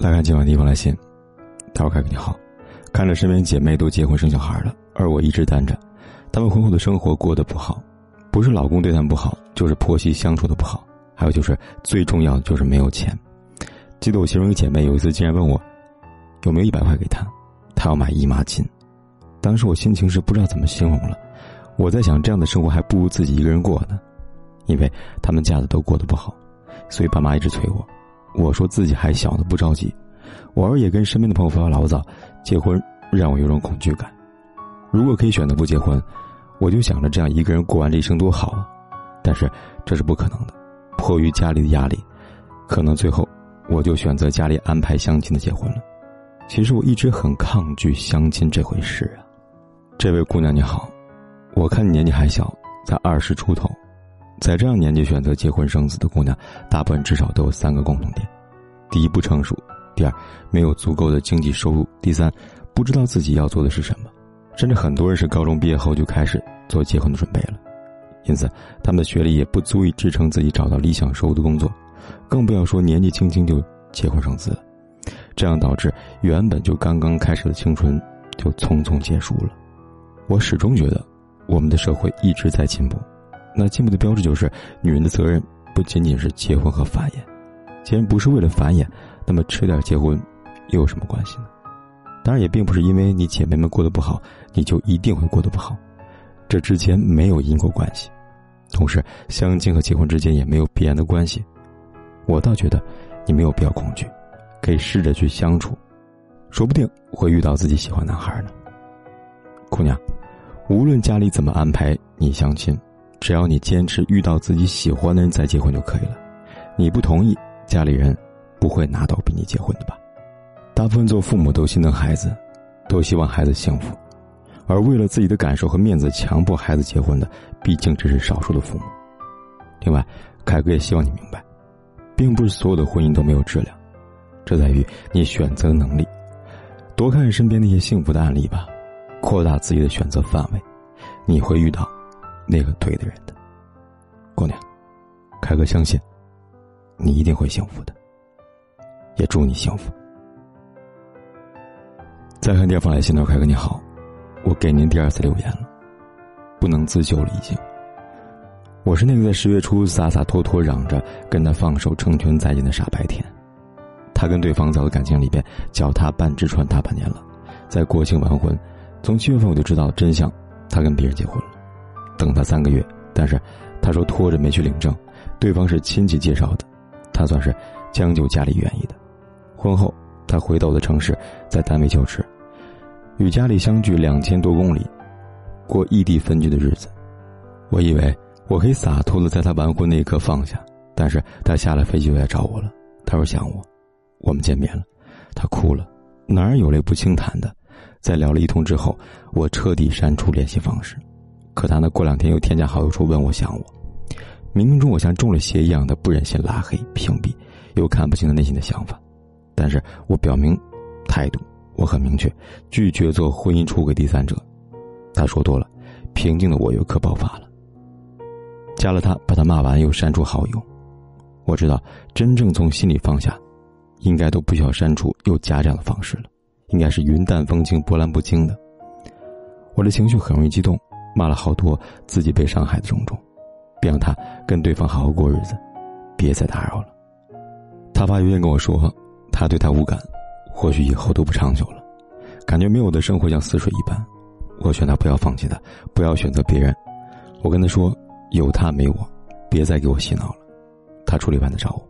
来看今晚第一封来信，他说：“凯哥你好，看着身边姐妹都结婚生小孩了，而我一直单着，她们婚后的生活过得不好，不是老公对她们不好，就是婆媳相处的不好，还有就是最重要的就是没有钱。记得我其中一个姐妹有一次竟然问我，有没有一百块给她，她要买姨妈巾。当时我心情是不知道怎么形容了，我在想这样的生活还不如自己一个人过呢，因为他们家的都过得不好，所以爸妈一直催我。”我说自己还小呢，不着急。我儿也跟身边的朋友发发牢骚，结婚让我有种恐惧感。如果可以选择不结婚，我就想着这样一个人过完这一生多好啊！但是这是不可能的，迫于家里的压力，可能最后我就选择家里安排相亲的结婚了。其实我一直很抗拒相亲这回事啊。这位姑娘你好，我看你年纪还小，才二十出头。在这样年纪选择结婚生子的姑娘，大部分至少都有三个共同点：第一，不成熟；第二，没有足够的经济收入；第三，不知道自己要做的是什么。甚至很多人是高中毕业后就开始做结婚的准备了，因此他们的学历也不足以支撑自己找到理想收入的工作，更不要说年纪轻轻就结婚生子了。这样导致原本就刚刚开始的青春就匆匆结束了。我始终觉得，我们的社会一直在进步。那进步的标志就是，女人的责任不仅仅是结婚和繁衍。既然不是为了繁衍，那么迟点结婚又有什么关系呢？当然，也并不是因为你姐妹们过得不好，你就一定会过得不好。这之间没有因果关系。同时，相亲和结婚之间也没有必然的关系。我倒觉得，你没有必要恐惧，可以试着去相处，说不定会遇到自己喜欢男孩呢。姑娘，无论家里怎么安排你相亲。只要你坚持遇到自己喜欢的人再结婚就可以了，你不同意，家里人不会拿刀逼你结婚的吧？大部分做父母都心疼孩子，都希望孩子幸福，而为了自己的感受和面子强迫孩子结婚的，毕竟只是少数的父母。另外，凯哥也希望你明白，并不是所有的婚姻都没有质量，这在于你选择能力。多看看身边那些幸福的案例吧，扩大自己的选择范围，你会遇到。那个对的人的姑娘，凯哥相信你一定会幸福的，也祝你幸福。再看第二封来信的凯哥你好，我给您第二次留言了，不能自救了已经。我是那个在十月初洒洒脱脱嚷着跟他放手成全再见的傻白甜，他跟对方走的感情里边脚踏半只船大半年了，在国庆完婚，从七月份我就知道真相，他跟别人结婚了。等他三个月，但是他说拖着没去领证，对方是亲戚介绍的，他算是将就家里愿意的。婚后，他回到我的城市，在单位就职，与家里相距两千多公里，过异地分居的日子。我以为我可以洒脱的在他完婚那一刻放下，但是他下了飞机回来找我了。他说想我，我们见面了，他哭了，哪儿有泪不轻弹的？在聊了一通之后，我彻底删除联系方式。可他呢？过两天又添加好友处问我想我，冥冥中我像中了邪一样的不忍心拉黑屏蔽，又看不清他内心的想法，但是我表明态度，我很明确，拒绝做婚姻出轨第三者。他说多了，平静的我又可爆发了。加了他，把他骂完又删除好友。我知道，真正从心里放下，应该都不需要删除又加这样的方式了，应该是云淡风轻、波澜不惊的。我的情绪很容易激动。骂了好多自己被伤害的种种，别让他跟对方好好过日子，别再打扰了。他发邮件跟我说，他对他无感，或许以后都不长久了，感觉没有的生活像死水一般。我劝他不要放弃他，不要选择别人。我跟他说，有他没我，别再给我洗脑了。他处理完的找我。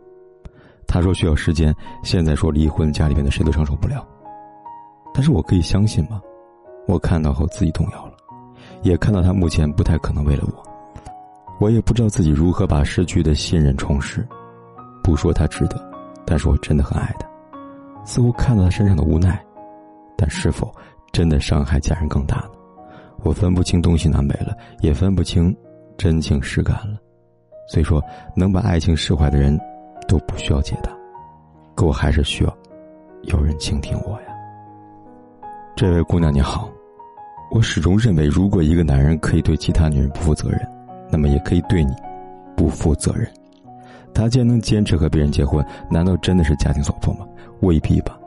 他说需要时间，现在说离婚，家里面的谁都承受不了。但是我可以相信吗？我看到后自己动摇了。也看到他目前不太可能为了我，我也不知道自己如何把失去的信任重拾。不说他值得，但是我真的很爱他。似乎看到他身上的无奈，但是否真的伤害家人更大呢？我分不清东西南北了，也分不清真情实感了。所以说，能把爱情释怀的人，都不需要解答，可我还是需要有人倾听我呀。这位姑娘你好，我始终认为，如果一个男人可以对其他女人不负责任，那么也可以对你不负责任。他既然能坚持和别人结婚，难道真的是家庭所迫吗？未必吧。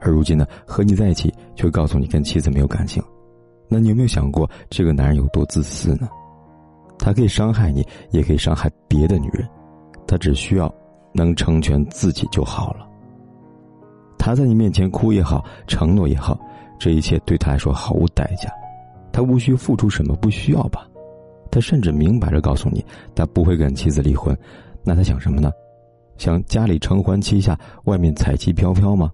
而如今呢，和你在一起，却告诉你跟妻子没有感情。那你有没有想过，这个男人有多自私呢？他可以伤害你，也可以伤害别的女人，他只需要能成全自己就好了。他在你面前哭也好，承诺也好，这一切对他来说毫无代价，他无需付出什么，不需要吧？他甚至明摆着告诉你，他不会跟妻子离婚，那他想什么呢？想家里承欢膝下，外面彩旗飘飘吗？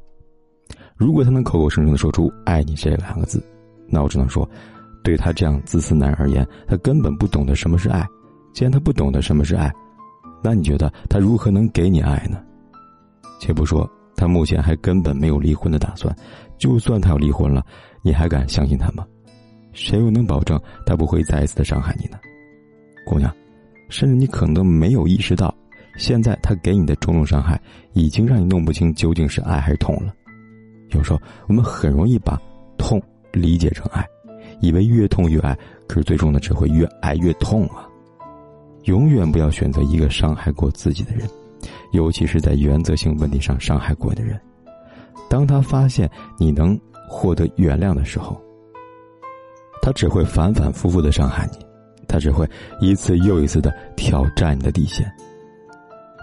如果他能口口声声的说出“爱你”这两个字。那我只能说，对他这样自私男人而言，他根本不懂得什么是爱。既然他不懂得什么是爱，那你觉得他如何能给你爱呢？且不说他目前还根本没有离婚的打算，就算他要离婚了，你还敢相信他吗？谁又能保证他不会再一次的伤害你呢？姑娘，甚至你可能没有意识到，现在他给你的种种伤害，已经让你弄不清究竟是爱还是痛了。有时候我们很容易把痛。理解成爱，以为越痛越爱，可是最终呢，只会越爱越痛啊！永远不要选择一个伤害过自己的人，尤其是在原则性问题上伤害过的人。当他发现你能获得原谅的时候，他只会反反复复的伤害你，他只会一次又一次的挑战你的底线。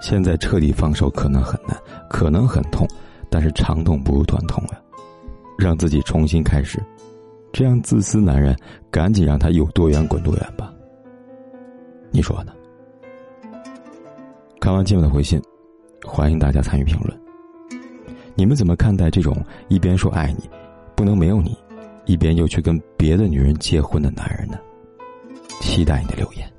现在彻底放手可能很难，可能很痛，但是长痛不如短痛啊！让自己重新开始。这样自私男人，赶紧让他有多远滚多远吧。你说呢？看完今晚的回信，欢迎大家参与评论。你们怎么看待这种一边说爱你，不能没有你，一边又去跟别的女人结婚的男人呢？期待你的留言。